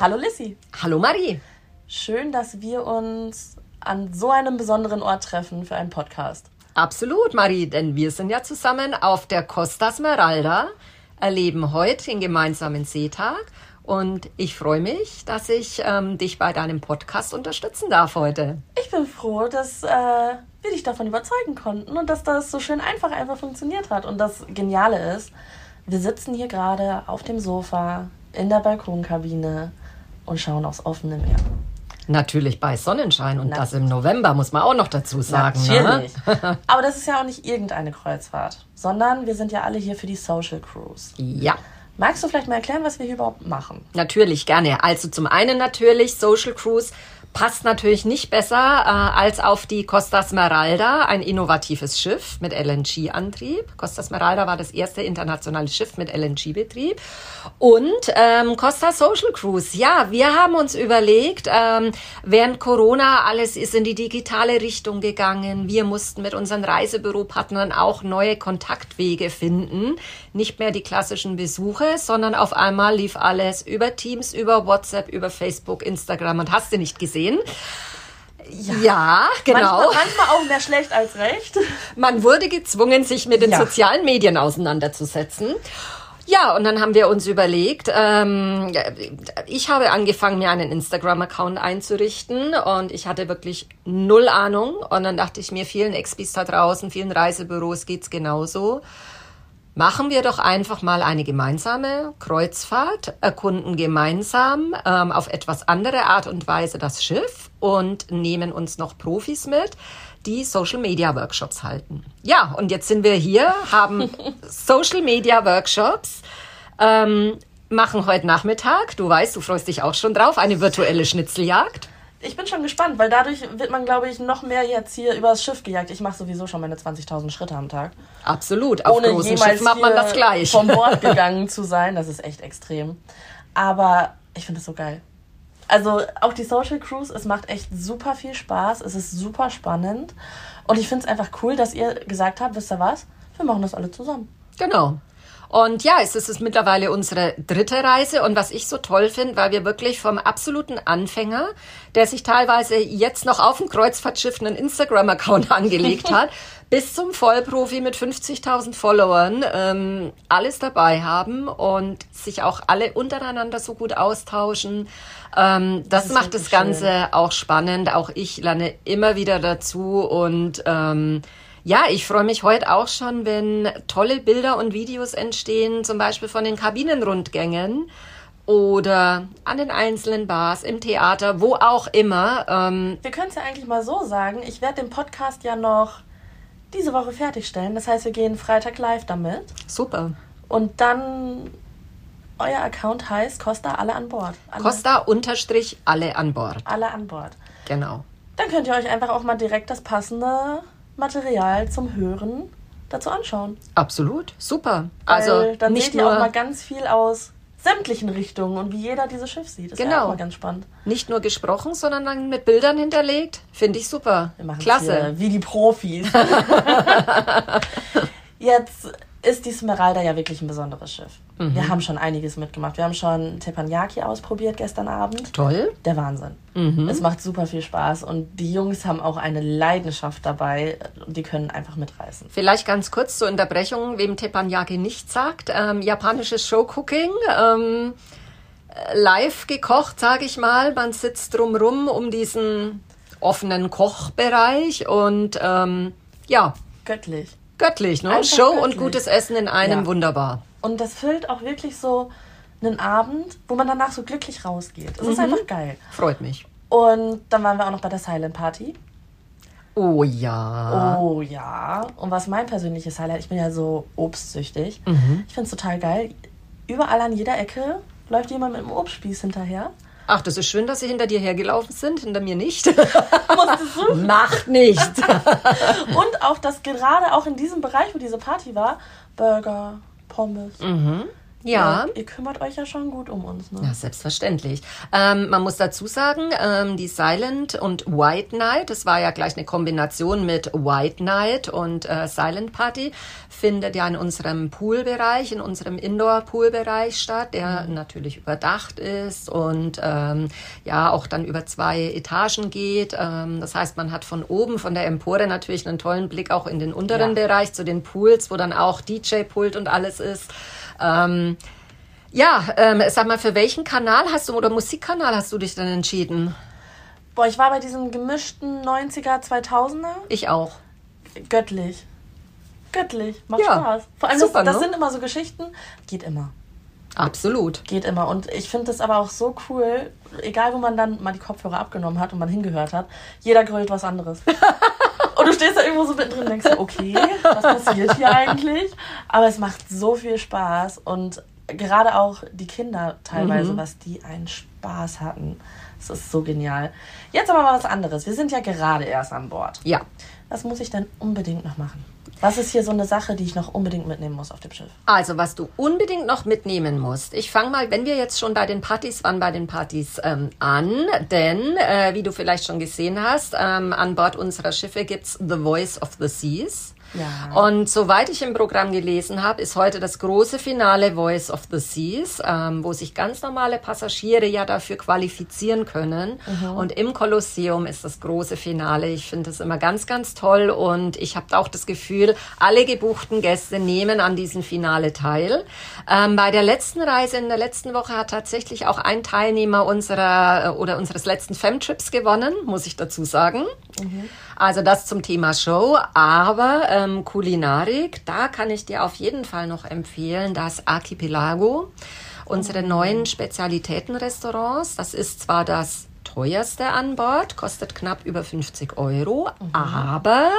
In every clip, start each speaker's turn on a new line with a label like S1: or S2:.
S1: Hallo Lissy.
S2: Hallo Marie.
S1: Schön, dass wir uns an so einem besonderen Ort treffen für einen Podcast.
S2: Absolut, Marie, denn wir sind ja zusammen auf der Costa Smeralda, erleben heute den gemeinsamen Seetag und ich freue mich, dass ich ähm, dich bei deinem Podcast unterstützen darf heute.
S1: Ich bin froh, dass äh, wir dich davon überzeugen konnten und dass das so schön einfach einfach funktioniert hat. Und das Geniale ist, wir sitzen hier gerade auf dem Sofa in der Balkonkabine und schauen aufs offene Meer.
S2: Natürlich bei Sonnenschein und Na, das im November, muss man auch noch dazu sagen.
S1: Ne? Natürlich. Ne? Aber das ist ja auch nicht irgendeine Kreuzfahrt, sondern wir sind ja alle hier für die Social Cruise.
S2: Ja.
S1: Magst du vielleicht mal erklären, was wir hier überhaupt machen?
S2: Natürlich, gerne. Also zum einen natürlich Social Cruise passt natürlich nicht besser äh, als auf die Costa Smeralda, ein innovatives Schiff mit LNG-Antrieb. Costa Smeralda war das erste internationale Schiff mit LNG-Betrieb. Und ähm, Costa Social Cruise, ja, wir haben uns überlegt, ähm, während Corona alles ist in die digitale Richtung gegangen. Wir mussten mit unseren Reisebüropartnern auch neue Kontaktwege finden. Nicht mehr die klassischen Besuche, sondern auf einmal lief alles über Teams, über WhatsApp, über Facebook, Instagram und hast du nicht gesehen gesehen. Ja, ja, genau.
S1: Manchmal, manchmal, auch mehr schlecht als recht.
S2: Man wurde gezwungen, sich mit den ja. sozialen Medien auseinanderzusetzen. Ja, und dann haben wir uns überlegt, ähm, ich habe angefangen, mir einen Instagram-Account einzurichten und ich hatte wirklich null Ahnung. Und dann dachte ich mir, vielen Expis da draußen, vielen Reisebüros geht's genauso. Machen wir doch einfach mal eine gemeinsame Kreuzfahrt, erkunden gemeinsam ähm, auf etwas andere Art und Weise das Schiff und nehmen uns noch Profis mit, die Social Media Workshops halten. Ja, und jetzt sind wir hier, haben Social Media Workshops. Ähm, machen heute Nachmittag, du weißt, du freust dich auch schon drauf, eine virtuelle Schnitzeljagd
S1: ich bin schon gespannt, weil dadurch wird man, glaube ich, noch mehr jetzt hier übers Schiff gejagt. Ich mache sowieso schon meine 20.000 Schritte am Tag.
S2: Absolut. Auf Ohne großen Schiff macht man das gleich.
S1: vom Bord gegangen zu sein, das ist echt extrem. Aber ich finde es so geil. Also auch die Social Cruise, es macht echt super viel Spaß. Es ist super spannend. Und ich finde es einfach cool, dass ihr gesagt habt, wisst ihr was? Wir machen das alle zusammen.
S2: Genau. Und ja, es ist mittlerweile unsere dritte Reise. Und was ich so toll finde, weil wir wirklich vom absoluten Anfänger, der sich teilweise jetzt noch auf dem Kreuzfahrtschiff einen Instagram-Account angelegt hat, bis zum Vollprofi mit 50.000 Followern ähm, alles dabei haben und sich auch alle untereinander so gut austauschen. Ähm, das, das macht das Ganze schön. auch spannend. Auch ich lerne immer wieder dazu und ähm, ja, ich freue mich heute auch schon, wenn tolle Bilder und Videos entstehen, zum Beispiel von den Kabinenrundgängen oder an den einzelnen Bars, im Theater, wo auch immer.
S1: Ähm wir können es ja eigentlich mal so sagen. Ich werde den Podcast ja noch diese Woche fertigstellen. Das heißt, wir gehen Freitag live damit.
S2: Super.
S1: Und dann euer Account heißt Costa alle an Bord.
S2: Alle Costa unterstrich alle an Bord.
S1: Alle an Bord.
S2: Genau.
S1: Dann könnt ihr euch einfach auch mal direkt das passende Material zum Hören dazu anschauen.
S2: Absolut, super.
S1: Weil also dann nicht seht ihr nur auch mal ganz viel aus sämtlichen Richtungen und wie jeder dieses Schiff sieht. Das
S2: genau. ist
S1: auch mal ganz spannend.
S2: Nicht nur gesprochen, sondern dann mit Bildern hinterlegt. Finde ich super.
S1: Klasse. wie die Profis. Jetzt ist die Smeralda ja wirklich ein besonderes Schiff. Mhm. Wir haben schon einiges mitgemacht. Wir haben schon Teppanyaki ausprobiert gestern Abend.
S2: Toll.
S1: Der Wahnsinn. Mhm. Es macht super viel Spaß und die Jungs haben auch eine Leidenschaft dabei und die können einfach mitreißen.
S2: Vielleicht ganz kurz zur Unterbrechung, wem Teppanyaki nicht sagt. Ähm, japanisches Showcooking. Ähm, live gekocht, sage ich mal. Man sitzt drumrum um diesen offenen Kochbereich und ähm, ja.
S1: Göttlich.
S2: Göttlich, ne? Einfach Show göttlich. und gutes Essen in einem, ja. wunderbar.
S1: Und das füllt auch wirklich so einen Abend, wo man danach so glücklich rausgeht. Es mhm. ist einfach geil.
S2: Freut mich.
S1: Und dann waren wir auch noch bei der Silent Party.
S2: Oh ja.
S1: Oh ja. Und was mein persönliches Highlight, ich bin ja so obstsüchtig. Mhm. Ich finde es total geil. Überall an jeder Ecke läuft jemand mit einem Obstspieß hinterher.
S2: Ach, das ist schön, dass sie hinter dir hergelaufen sind, hinter mir nicht. Musstest du? Macht nicht.
S1: und auch, dass gerade auch in diesem Bereich, wo diese Party war, Burger, Pommes, mhm.
S2: Ja.
S1: Ihr kümmert euch ja schon gut um uns, ne?
S2: Ja, selbstverständlich. Ähm, man muss dazu sagen, ähm, die Silent und White Night, das war ja gleich eine Kombination mit White Night und äh, Silent Party, findet ja in unserem Poolbereich, in unserem Indoor-Poolbereich statt, der mhm. natürlich überdacht ist und ähm, ja auch dann über zwei Etagen geht. Ähm, das heißt, man hat von oben, von der Empore natürlich einen tollen Blick auch in den unteren ja. Bereich zu den Pools, wo dann auch DJ-Pult und alles ist. Ähm, ja, ähm, sag mal, für welchen Kanal hast du oder Musikkanal hast du dich dann entschieden?
S1: Boah, ich war bei diesem gemischten 90er, 2000er.
S2: Ich auch.
S1: Göttlich. Göttlich. Macht ja, Spaß. Vor allem, super, das, das ne? sind immer so Geschichten. Geht immer.
S2: Absolut.
S1: Geht immer. Und ich finde das aber auch so cool, egal wo man dann mal die Kopfhörer abgenommen hat und man hingehört hat, jeder grölt was anderes. und du stehst da irgendwo so mittendrin und denkst, okay, was passiert hier eigentlich? Aber es macht so viel Spaß und gerade auch die Kinder teilweise, mhm. was die einen Spaß hatten. Das ist so genial. Jetzt aber mal was anderes. Wir sind ja gerade erst an Bord.
S2: Ja.
S1: Was muss ich denn unbedingt noch machen? Was ist hier so eine Sache, die ich noch unbedingt mitnehmen muss auf dem Schiff?
S2: Also, was du unbedingt noch mitnehmen musst. Ich fange mal, wenn wir jetzt schon bei den Partys waren, bei den Partys ähm, an. Denn, äh, wie du vielleicht schon gesehen hast, ähm, an Bord unserer Schiffe gibt's The Voice of the Seas.
S1: Ja.
S2: Und soweit ich im Programm gelesen habe, ist heute das große Finale Voice of the Seas, ähm, wo sich ganz normale Passagiere ja dafür qualifizieren können. Mhm. Und im Kolosseum ist das große Finale. Ich finde das immer ganz, ganz toll und ich habe auch das Gefühl, alle gebuchten Gäste nehmen an diesem Finale teil. Ähm, bei der letzten Reise in der letzten Woche hat tatsächlich auch ein Teilnehmer unserer äh, oder unseres letzten Femtrips gewonnen, muss ich dazu sagen. Mhm. Also das zum Thema Show, aber ähm, Kulinarik, da kann ich dir auf jeden Fall noch empfehlen, das Archipelago, unsere oh. neuen Spezialitätenrestaurants. Das ist zwar das teuerste an Bord, kostet knapp über 50 Euro, mhm. aber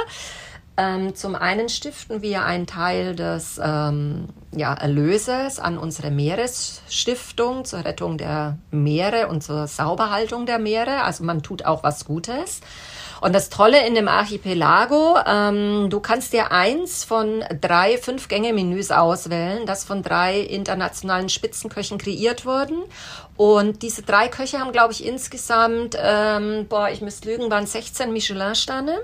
S2: ähm, zum einen stiften wir einen Teil des ähm, ja, Erlöses an unsere Meeresstiftung zur Rettung der Meere und zur Sauberhaltung der Meere. Also man tut auch was Gutes. Und das Tolle in dem Archipelago, ähm, du kannst dir eins von drei Fünf-Gänge-Menüs auswählen, das von drei internationalen Spitzenköchen kreiert wurden. Und diese drei Köche haben, glaube ich, insgesamt, ähm, boah, ich müsste lügen, waren 16 Michelin-Sterne.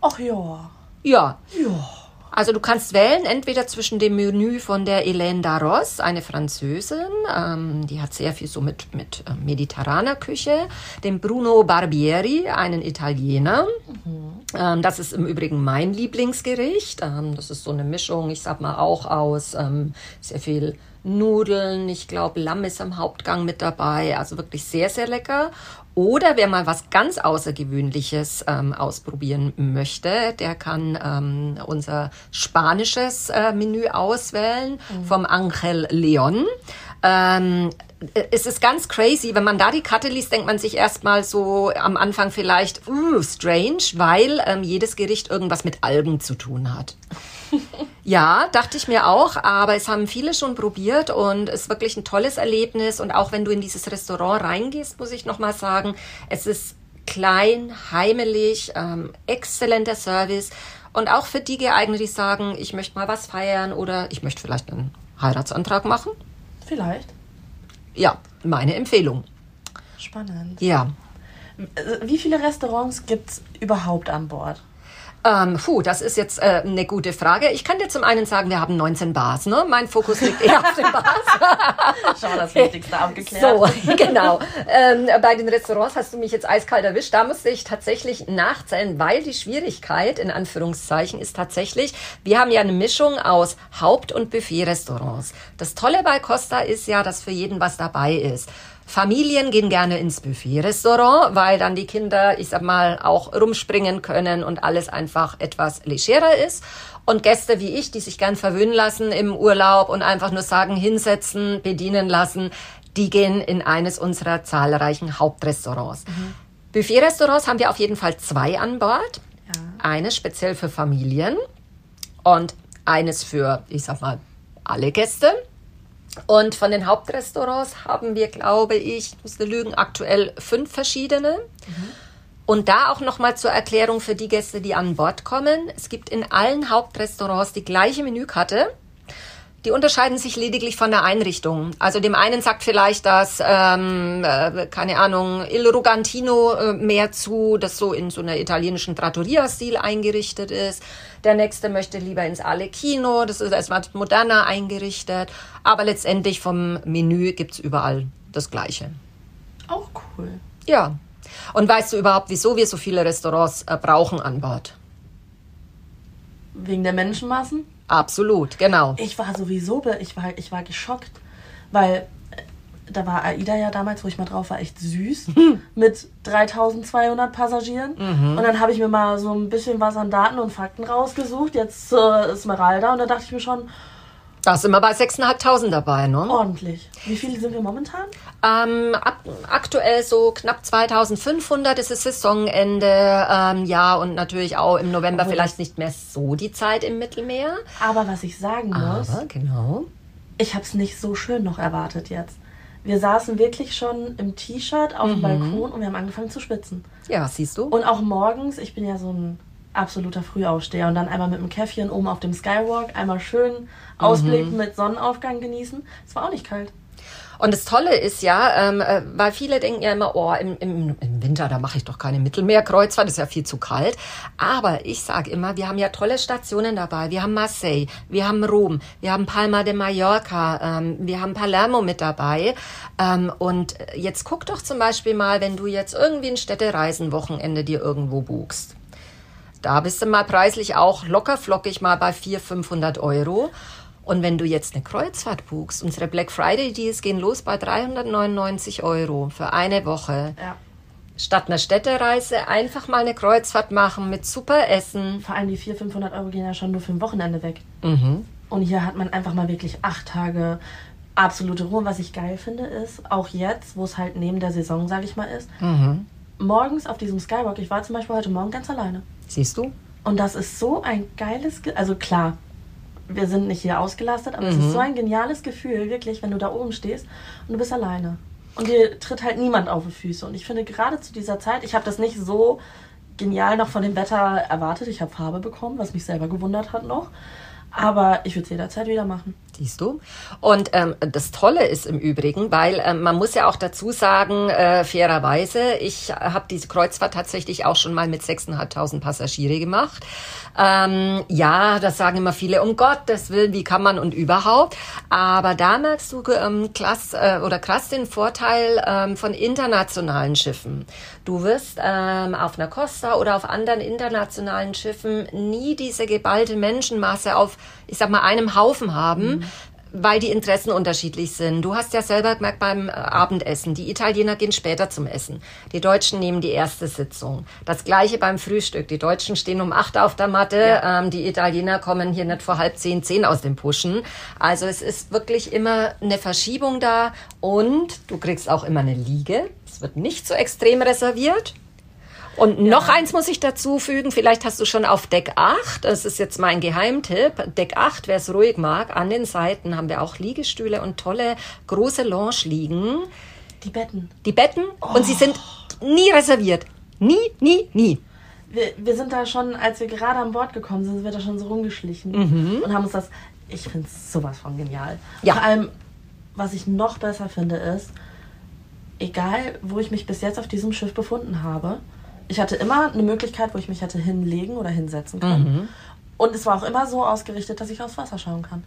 S1: Ach ja.
S2: Ja.
S1: Ja.
S2: Also du kannst wählen, entweder zwischen dem Menü von der Hélène Darros, eine Französin, ähm, die hat sehr viel so mit, mit äh, mediterraner Küche, dem Bruno Barbieri, einen Italiener. Mhm. Ähm, das ist im Übrigen mein Lieblingsgericht. Ähm, das ist so eine Mischung, ich sag mal auch aus ähm, sehr viel Nudeln, ich glaube Lamm ist am Hauptgang mit dabei, also wirklich sehr, sehr lecker. Oder wer mal was ganz Außergewöhnliches ähm, ausprobieren möchte, der kann ähm, unser spanisches äh, Menü auswählen mhm. vom Angel Leon. Ähm, es ist ganz crazy, wenn man da die Karte liest, denkt man sich erstmal so am Anfang vielleicht, uh, strange, weil ähm, jedes Gericht irgendwas mit Algen zu tun hat. ja, dachte ich mir auch, aber es haben viele schon probiert und es ist wirklich ein tolles Erlebnis. Und auch wenn du in dieses Restaurant reingehst, muss ich nochmal sagen, es ist klein, heimelig, ähm, exzellenter Service und auch für die geeignet, die sagen, ich möchte mal was feiern oder ich möchte vielleicht einen Heiratsantrag machen.
S1: Vielleicht.
S2: Ja, meine Empfehlung.
S1: Spannend.
S2: Ja.
S1: Wie viele Restaurants gibt es überhaupt an Bord?
S2: Ähm, puh, das ist jetzt äh, eine gute Frage. Ich kann dir zum einen sagen, wir haben 19 Bars. Ne? Mein Fokus liegt eher auf den Bars.
S1: Schau, das Wichtigste abgeklärt.
S2: So, genau. Ähm, bei den Restaurants hast du mich jetzt eiskalt erwischt. Da musste ich tatsächlich nachzählen, weil die Schwierigkeit, in Anführungszeichen, ist tatsächlich, wir haben ja eine Mischung aus Haupt- und Buffet-Restaurants. Das Tolle bei Costa ist ja, dass für jeden was dabei ist. Familien gehen gerne ins Buffet-Restaurant, weil dann die Kinder, ich sag mal, auch rumspringen können und alles einfach etwas legerer ist. Und Gäste wie ich, die sich gern verwöhnen lassen im Urlaub und einfach nur sagen, hinsetzen, bedienen lassen, die gehen in eines unserer zahlreichen Hauptrestaurants. Mhm. Buffet-Restaurants haben wir auf jeden Fall zwei an Bord. Ja. Eines speziell für Familien und eines für, ich sag mal, alle Gäste. Und von den Hauptrestaurants haben wir, glaube ich, ich musste lügen, aktuell fünf verschiedene. Mhm. Und da auch nochmal zur Erklärung für die Gäste, die an Bord kommen. Es gibt in allen Hauptrestaurants die gleiche Menükarte. Die unterscheiden sich lediglich von der Einrichtung. Also dem einen sagt vielleicht das, ähm, äh, keine Ahnung, Il Rugantino äh, mehr zu, das so in so einer italienischen Trattoria-Stil eingerichtet ist. Der nächste möchte lieber ins Alecchino, das ist etwas moderner eingerichtet. Aber letztendlich vom Menü gibt's überall das Gleiche.
S1: Auch cool.
S2: Ja. Und weißt du überhaupt, wieso wir so viele Restaurants äh, brauchen an Bord?
S1: Wegen der Menschenmassen?
S2: Absolut, genau.
S1: Ich war sowieso, ich war, ich war geschockt, weil äh, da war AIDA ja damals, wo ich mal drauf war, echt süß mit 3200 Passagieren. Und dann habe ich mir mal so ein bisschen was an Daten und Fakten rausgesucht, jetzt zur Esmeralda. Und da dachte ich mir schon,
S2: Da sind wir bei 6.500 dabei, ne?
S1: ordentlich. Wie viele sind wir momentan?
S2: Ähm, ab, aktuell so knapp 2500 ist es Saisonende, ähm, ja, und natürlich auch im November
S1: Obwohl
S2: vielleicht nicht mehr so die Zeit im Mittelmeer.
S1: Aber was ich sagen muss,
S2: Aber genau.
S1: ich habe es nicht so schön noch erwartet jetzt. Wir saßen wirklich schon im T-Shirt auf dem Balkon und wir haben angefangen zu schwitzen.
S2: Ja, siehst du?
S1: Und auch morgens, ich bin ja so ein absoluter Frühaufsteher und dann einmal mit dem Käffchen oben auf dem Skywalk, einmal schön Ausblick mit Sonnenaufgang genießen. Es war auch nicht kalt.
S2: Und das Tolle ist ja, ähm, äh, weil viele denken ja immer, oh, im, im, im Winter, da mache ich doch keine Mittelmeerkreuzfahrt, das ist ja viel zu kalt. Aber ich sage immer, wir haben ja tolle Stationen dabei. Wir haben Marseille, wir haben Rom, wir haben Palma de Mallorca, ähm, wir haben Palermo mit dabei. Ähm, und jetzt guck doch zum Beispiel mal, wenn du jetzt irgendwie ein Städtereisenwochenende dir irgendwo buchst. Da bist du mal preislich auch locker flockig mal bei 400, 500 Euro. Und wenn du jetzt eine Kreuzfahrt buchst, unsere Black Friday Deals gehen los bei 399 Euro für eine Woche.
S1: Ja.
S2: Statt einer Städtereise einfach mal eine Kreuzfahrt machen mit super Essen.
S1: Vor allem die 400, 500 Euro gehen ja schon nur für ein Wochenende weg.
S2: Mhm.
S1: Und hier hat man einfach mal wirklich acht Tage absolute Ruhe. Was ich geil finde, ist, auch jetzt, wo es halt neben der Saison, sage ich mal, ist,
S2: Mhm.
S1: morgens auf diesem Skywalk, ich war zum Beispiel heute Morgen ganz alleine.
S2: Siehst du?
S1: Und das ist so ein geiles, Ge also klar, wir sind nicht hier ausgelastet, aber es
S2: Mhm.
S1: ist so ein geniales Gefühl, wirklich, wenn du da oben stehst und du bist alleine. Und dir tritt halt niemand auf die Füße. Und ich finde gerade zu dieser Zeit, ich habe das nicht so genial noch von dem Wetter erwartet. Ich habe Farbe bekommen, was mich selber gewundert hat noch. Aber ich würde es jederzeit wieder machen.
S2: Siehst du? Und ähm, das Tolle ist im Übrigen, weil ähm, man muss ja auch dazu sagen, äh, fairerweise, ich habe diese Kreuzfahrt tatsächlich auch schon mal mit 6.500 Passagiere gemacht. Ähm, ja, das sagen immer viele, um Gottes Willen, wie kann man und überhaupt. Aber da merkst du ähm, klass, äh, oder krass den Vorteil ähm, von internationalen Schiffen. Du wirst ähm, auf einer Costa oder auf anderen internationalen Schiffen nie diese geballte Menschenmasse auf, ich sag mal, einem Haufen haben. Weil die Interessen unterschiedlich sind. Du hast ja selber gemerkt beim äh, Abendessen, die Italiener gehen später zum Essen. Die Deutschen nehmen die erste Sitzung. Das gleiche beim Frühstück. Die Deutschen stehen um acht auf der Matte, ähm, die Italiener kommen hier nicht vor halb zehn, zehn aus dem Pushen. Also es ist wirklich immer eine Verschiebung da und du kriegst auch immer eine Liege. Es wird nicht so extrem reserviert. Und noch eins muss ich dazu fügen, vielleicht hast du schon auf Deck 8, das ist jetzt mein Geheimtipp, Deck 8, wer es ruhig mag, an den Seiten haben wir auch Liegestühle und tolle große Lounge liegen.
S1: Die Betten.
S2: Die Betten und sie sind nie reserviert. Nie, nie, nie.
S1: Wir, wir sind da schon, als wir gerade an Bord gekommen sind, sind wir da schon so rumgeschlichen und haben uns das. Ich finde es sowas von genial.
S2: Ja.
S1: Vor allem, was ich noch besser finde, ist, egal wo ich mich bis jetzt auf diesem Schiff befunden habe, ich hatte immer eine Möglichkeit, wo ich mich hätte hinlegen oder hinsetzen können. Und es war auch immer so ausgerichtet, dass ich aufs Wasser schauen kann.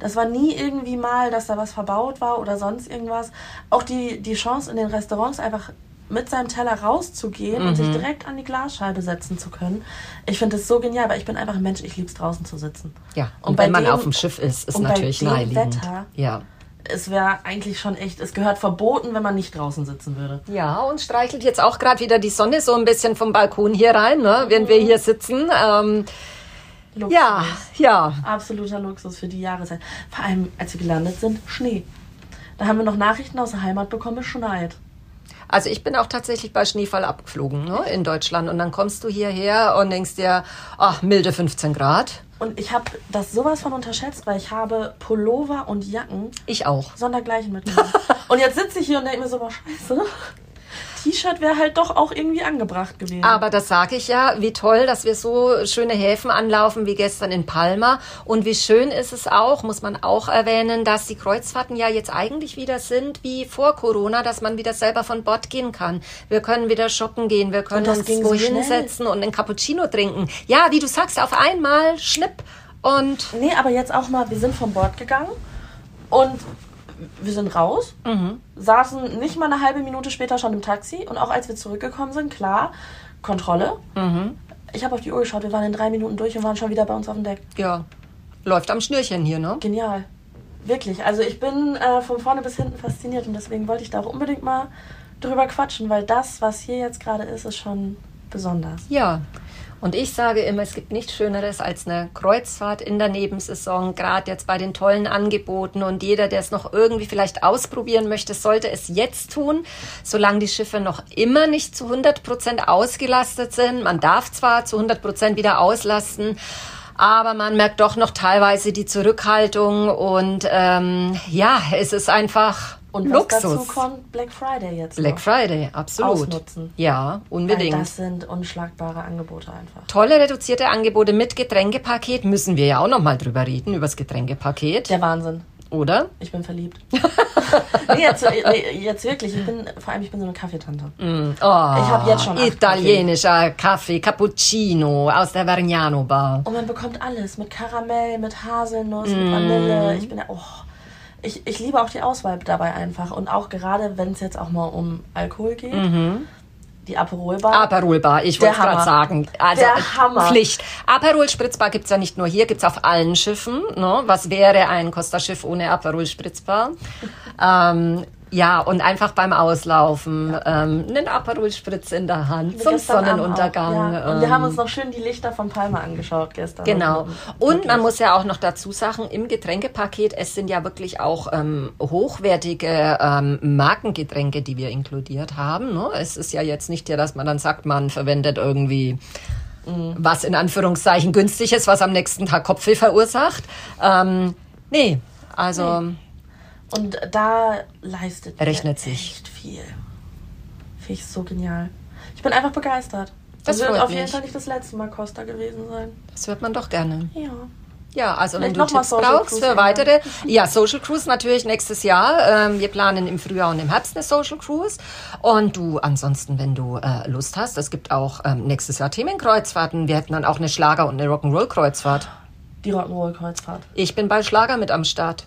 S1: Das war nie irgendwie mal, dass da was verbaut war oder sonst irgendwas. Auch die, die Chance in den Restaurants einfach mit seinem Teller rauszugehen und sich direkt an die Glasscheibe setzen zu können. Ich finde das so genial, weil ich bin einfach ein Mensch, ich liebe es draußen zu sitzen.
S2: Ja, und,
S1: bei
S2: wenn man
S1: dem-
S2: auf dem Schiff ist, ist
S1: und bei
S2: natürlich
S1: dem
S2: naheliegend.
S1: Wetter-
S2: Ja.
S1: Es wäre eigentlich schon echt, es gehört verboten, wenn man nicht draußen sitzen würde.
S2: Ja, und streichelt jetzt auch gerade wieder die Sonne so ein bisschen vom Balkon hier rein, ne, während wir hier sitzen. Ähm,
S1: Luxus.
S2: ja, ja.
S1: Absoluter Luxus für die Jahreszeit. Vor allem, als wir gelandet sind, Schnee. Da haben wir noch Nachrichten aus der Heimat bekommen, es schneit.
S2: Also ich bin auch tatsächlich bei Schneefall abgeflogen ne, in Deutschland. Und dann kommst du hierher und denkst dir, ach, milde 15 Grad.
S1: Und ich habe das sowas von unterschätzt, weil ich habe Pullover und Jacken
S2: Ich auch.
S1: sondergleichen mitgenommen. und jetzt sitze ich hier und denke mir so, boah, scheiße. T-Shirt wäre halt doch auch irgendwie angebracht gewesen.
S2: Aber das sage ich ja, wie toll, dass wir so schöne Häfen anlaufen wie gestern in Palma. Und wie schön ist es auch, muss man auch erwähnen, dass die Kreuzfahrten ja jetzt eigentlich wieder sind wie vor Corona, dass man wieder selber von Bord gehen kann. Wir können wieder shoppen gehen, wir können uns
S1: so
S2: hinsetzen und einen Cappuccino trinken. Ja, wie du sagst, auf einmal schnipp und
S1: Nee, aber jetzt auch mal, wir sind vom Bord gegangen und wir sind raus,
S2: Mhm.
S1: saßen nicht mal eine halbe Minute später schon im Taxi und auch als wir zurückgekommen sind, klar, Kontrolle.
S2: Mhm.
S1: Ich habe auf die Uhr geschaut, wir waren in drei Minuten durch und waren schon wieder bei uns auf dem Deck.
S2: ja, läuft am Schnürchen hier, ne?
S1: Genial. Wirklich. Also ich bin äh, von vorne bis hinten fasziniert und deswegen wollte ich da auch unbedingt mal drüber quatschen, weil das, was hier jetzt gerade ist, ist schon besonders.
S2: Ja. Und ich sage immer, es gibt nichts Schöneres als eine Kreuzfahrt in der Nebensaison, gerade jetzt bei den tollen Angeboten. Und jeder, der es noch irgendwie vielleicht ausprobieren möchte, sollte es jetzt tun, solange die Schiffe noch immer nicht zu 100 Prozent ausgelastet sind. Man darf zwar zu 100 Prozent wieder auslasten, aber man merkt doch noch teilweise die Zurückhaltung. Und ähm, ja, es ist einfach
S1: Und was
S2: Luxus.
S1: dazu kommt, Black Friday jetzt.
S2: Black
S1: noch.
S2: Friday, absolut.
S1: Ausnutzen.
S2: Ja, unbedingt.
S1: Weil das sind unschlagbare Angebote einfach.
S2: Tolle reduzierte Angebote mit Getränkepaket müssen wir ja auch noch mal drüber reden, über das Getränkepaket,
S1: Der Wahnsinn.
S2: oder?
S1: Ich bin verliebt. nee, jetzt, nee, jetzt wirklich. Ich bin, vor allem, ich bin so eine Kaffeetante.
S2: Oh, ich
S1: hab jetzt schon
S2: Italienischer Kaffee, Cappuccino aus der Vergnano Bar.
S1: Und man bekommt alles. Mit Karamell, mit Haselnuss,
S2: Mm.
S1: mit Vanille. Ich bin ja, oh. Ich, ich liebe auch die Auswahl dabei einfach. Und auch gerade, wenn es jetzt auch mal um Alkohol geht. Die Aperol Bar.
S2: Aperol Bar, ich wollte gerade sagen. Also
S1: Der Hammer.
S2: Pflicht. Aperol Spritzbar gibt's ja nicht nur hier, gibt's auf allen Schiffen. Ne? Was wäre ein Costa-Schiff ohne Aperol Spritzbar? ähm, ja, und einfach beim Auslaufen ähm, einen Aperol Spritz in der Hand zum
S1: Gestern Abend
S2: Sonnenuntergang.
S1: Ja. Und wir
S2: ähm,
S1: haben uns noch schön die Lichter von Palma angeschaut gestern.
S2: Genau.
S1: Also,
S2: Und man muss ja auch noch dazu sagen, im Getränkepaket, es sind ja wirklich auch ähm, hochwertige ähm, Markengetränke, die wir inkludiert haben. Ne? Es ist ja jetzt nicht ja, dass man dann sagt, man verwendet irgendwie was in Anführungszeichen günstig ist, was am nächsten Tag Kopfweh verursacht. Ähm, nee, also
S1: Und da leistet
S2: Rechnet sich.
S1: echt viel. Finde ich so genial. Ich bin einfach begeistert.
S2: Das
S1: wird
S2: freut
S1: auf jeden
S2: mich.
S1: Fall nicht das letzte Mal Costa gewesen sein.
S2: das hört man doch gerne.
S1: Ja.
S2: Ja, also wenn
S1: Vielleicht
S2: du
S1: noch mal
S2: Tipps brauchst
S1: Cruise
S2: für weitere. Ja, Social Cruise natürlich nächstes Jahr. Ähm, wir planen im Frühjahr und im Herbst eine Social Cruise. Und du, ansonsten, wenn du äh, Lust hast, es gibt auch ähm, nächstes Jahr Themenkreuzfahrten. Wir hätten dann auch eine Schlager- und eine Rock'n'Roll-Kreuzfahrt.
S1: Die Rock'n'Roll-Kreuzfahrt.
S2: Ich bin bei Schlager mit am Start.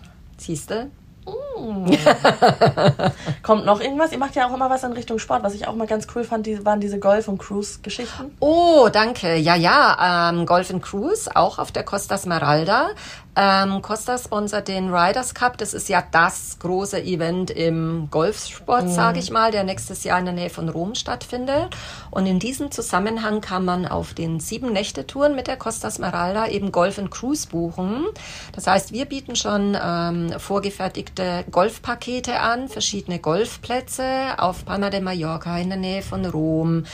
S2: Siehste?
S1: Kommt noch irgendwas? Ihr macht ja auch immer was in Richtung Sport. Was ich auch mal ganz cool fand, die, waren diese Golf- und Cruise-Geschichten.
S2: Oh, danke. Ja, ja, ähm, Golf and Cruise, auch auf der Costa Smeralda. Ähm, Costa sponsert den Riders Cup. Das ist ja das große Event im Golfsport, sage ich mal, der nächstes Jahr in der Nähe von Rom stattfindet. Und in diesem Zusammenhang kann man auf den sieben Nächte-Touren mit der Costa Smeralda eben Golf and Cruise buchen. Das heißt, wir bieten schon ähm, vorgefertigte Golfpakete an, verschiedene Golfplätze auf Palma de Mallorca in der Nähe von Rom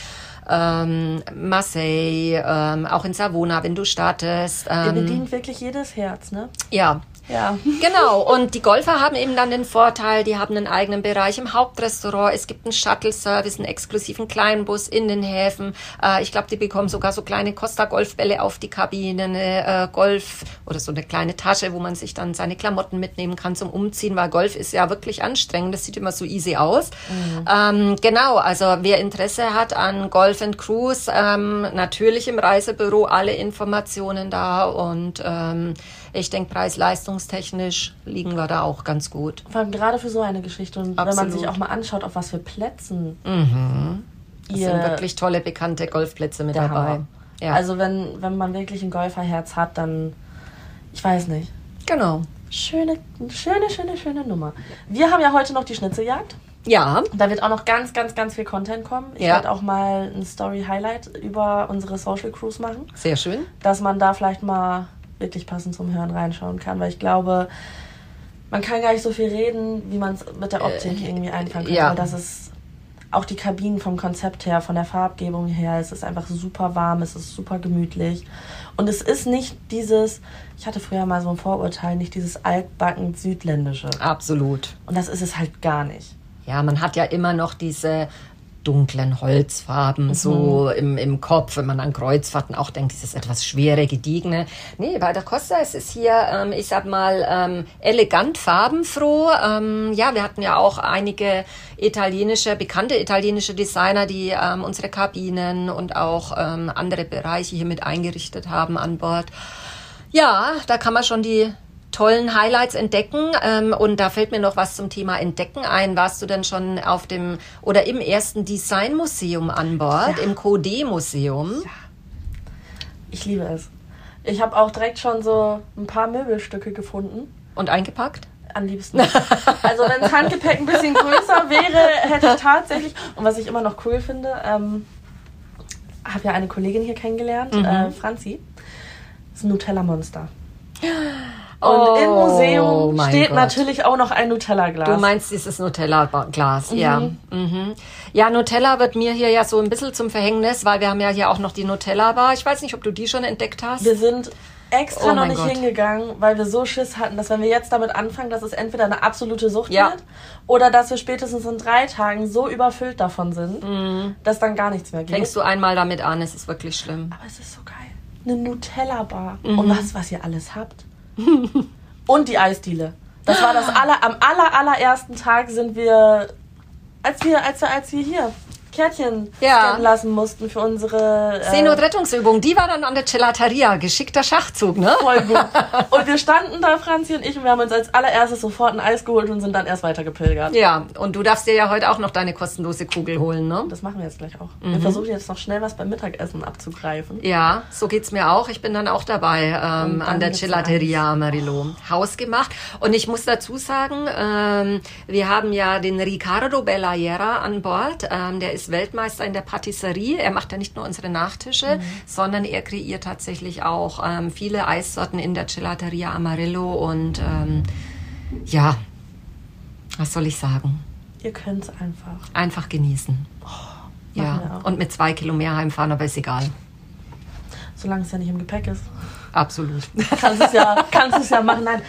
S2: ähm, Marseille, ähm, auch in Savona, wenn du startest.
S1: Ihr
S2: Ähm,
S1: bedient wirklich jedes Herz, ne?
S2: ja,
S1: Ja.
S2: Genau, und die Golfer haben eben dann den Vorteil, die haben einen eigenen Bereich im Hauptrestaurant, es gibt einen Shuttle-Service, einen exklusiven Kleinbus in den Häfen. Äh, ich glaube, die bekommen sogar so kleine Costa-Golfbälle auf die Kabine, eine äh, Golf oder so eine kleine Tasche, wo man sich dann seine Klamotten mitnehmen kann zum Umziehen, weil Golf ist ja wirklich anstrengend, das sieht immer so easy aus. Ähm, genau, also wer Interesse hat an Golf and Cruise, ähm, natürlich im Reisebüro alle Informationen da und ähm, ich denke, preis-leistungstechnisch liegen wir da auch ganz gut.
S1: Vor allem gerade für so eine Geschichte. Und wenn man
S2: Absolut.
S1: sich auch mal anschaut, auf was für Plätzen
S2: Es
S1: ihr
S2: sind wirklich tolle, bekannte Golfplätze mit dabei. Ja,
S1: Also wenn, wenn man wirklich ein Golferherz hat, dann, ich weiß nicht.
S2: genau.
S1: Schöne, schöne, schöne, schöne Nummer. Wir haben ja heute noch die Schnitzeljagd.
S2: Ja,
S1: Da wird auch noch ganz, ganz, ganz viel Content kommen. Ich
S2: Ja.
S1: werde auch mal ein Story-Highlight über unsere Social Cruise machen,
S2: sehr schön.
S1: dass man da vielleicht mal wirklich passend zum Hören reinschauen kann, weil ich glaube, man kann gar nicht so viel reden, wie man es mit der Optik irgendwie einfangen kann.
S2: ja.
S1: Das ist auch die Kabinen vom Konzept her, von der Farbgebung her, es ist einfach super warm, es ist super gemütlich. Und es ist nicht dieses, ich hatte früher mal so ein Vorurteil, nicht dieses altbacken südländische.
S2: Absolut.
S1: Und das ist es halt gar nicht.
S2: Ja, man hat ja immer noch diese dunklen Holzfarben, mhm. so im, im Kopf, wenn man an Kreuzfahrten auch denkt, dieses etwas schwere, gediegene. Nee, bei der Costa ist es hier, ähm, ich sag mal, ähm, elegant farbenfroh. Ähm, ja, wir hatten ja auch einige italienische, bekannte italienische Designer, die ähm, unsere Kabinen und auch ähm, andere Bereiche hier mit eingerichtet haben an Bord. Ja, da kann man schon die tollen Highlights entdecken. Ähm, und da fällt mir noch was zum Thema Entdecken ein. Warst du denn schon auf dem oder im ersten Designmuseum an Bord, ja. im Code-Museum? Ja.
S1: Ich liebe es. Ich habe auch direkt schon so ein paar Möbelstücke gefunden.
S2: Und eingepackt?
S1: Am liebsten. also wenn das Handgepäck ein bisschen größer wäre, hätte ich tatsächlich. Und was ich immer noch cool finde, ähm, habe ja eine Kollegin hier kennengelernt, mhm. äh, Franzi. Das ist ein Nutella-Monster. Und oh, im Museum steht Gott. natürlich auch noch ein Nutella-Glas.
S2: Du meinst dieses Nutella-Glas, mhm. ja. Mhm. Ja, Nutella wird mir hier ja so ein bisschen zum Verhängnis, weil wir haben ja hier auch noch die Nutella-Bar. Ich weiß nicht, ob du die schon entdeckt hast.
S1: Wir sind extra oh noch nicht Gott. hingegangen, weil wir so Schiss hatten, dass wenn wir jetzt damit anfangen, dass es entweder eine absolute Sucht ja. wird oder dass wir spätestens in drei Tagen so überfüllt davon sind, mhm. dass dann gar nichts mehr geht.
S2: Fängst du einmal damit an, es ist wirklich schlimm.
S1: Aber es ist so geil. Eine Nutella-Bar. Mhm. Und was, was ihr alles habt. Und die Eisdiele. Das war das aller, am aller, allerersten Tag sind wir, als wir, als wir, als wir hier Kärtchen ja. lassen mussten für unsere
S2: äh, Seenotrettungsübung. Die war dann an der Gelateria. Geschickter Schachzug, ne?
S1: Voll gut. Und wir standen da, Franzi und ich, und wir haben uns als allererstes sofort ein Eis geholt und sind dann erst weiter gepilgert.
S2: Ja, und du darfst dir ja heute auch noch deine kostenlose Kugel holen, ne?
S1: Das machen wir jetzt gleich auch. Mhm. Wir versuchen jetzt noch schnell was beim Mittagessen abzugreifen.
S2: Ja, so geht's mir auch. Ich bin dann auch dabei ähm, an der Gelateria Marilo. Oh. Hausgemacht. Und ich muss dazu sagen, ähm, wir haben ja den Ricardo Bellaiera an Bord. Ähm, der ist Weltmeister in der Patisserie. Er macht ja nicht nur unsere Nachtische, mhm. sondern er kreiert tatsächlich auch ähm, viele Eissorten in der Gelateria Amarillo. Und ähm, ja, was soll ich sagen?
S1: Ihr könnt es einfach.
S2: Einfach genießen. Oh, ja, und mit zwei Kilo mehr heimfahren, aber ist egal.
S1: Solange es ja nicht im Gepäck ist.
S2: Absolut.
S1: Kannst es ja, kannst es ja machen. Nein.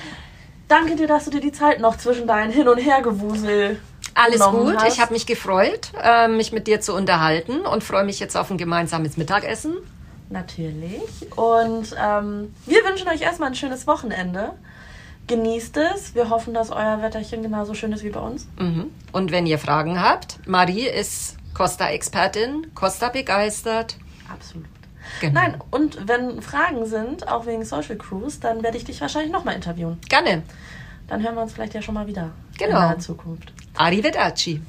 S1: Danke dir, dass du dir die Zeit noch zwischen deinen Hin- und Hergewusel
S2: alles gut. Hast. Ich habe mich gefreut, äh, mich mit dir zu unterhalten und freue mich jetzt auf ein gemeinsames Mittagessen.
S1: Natürlich. Und ähm, wir wünschen euch erstmal ein schönes Wochenende. Genießt es. Wir hoffen, dass euer Wetterchen genauso schön ist wie bei uns.
S2: Mhm. Und wenn ihr Fragen habt, Marie ist Costa-Expertin, Costa begeistert.
S1: Absolut. Genau. Nein, und wenn Fragen sind, auch wegen Social Cruise, dann werde ich dich wahrscheinlich nochmal interviewen.
S2: Gerne.
S1: Dann hören wir uns vielleicht ja schon mal wieder genau. in der Zukunft.
S2: Arrivederci.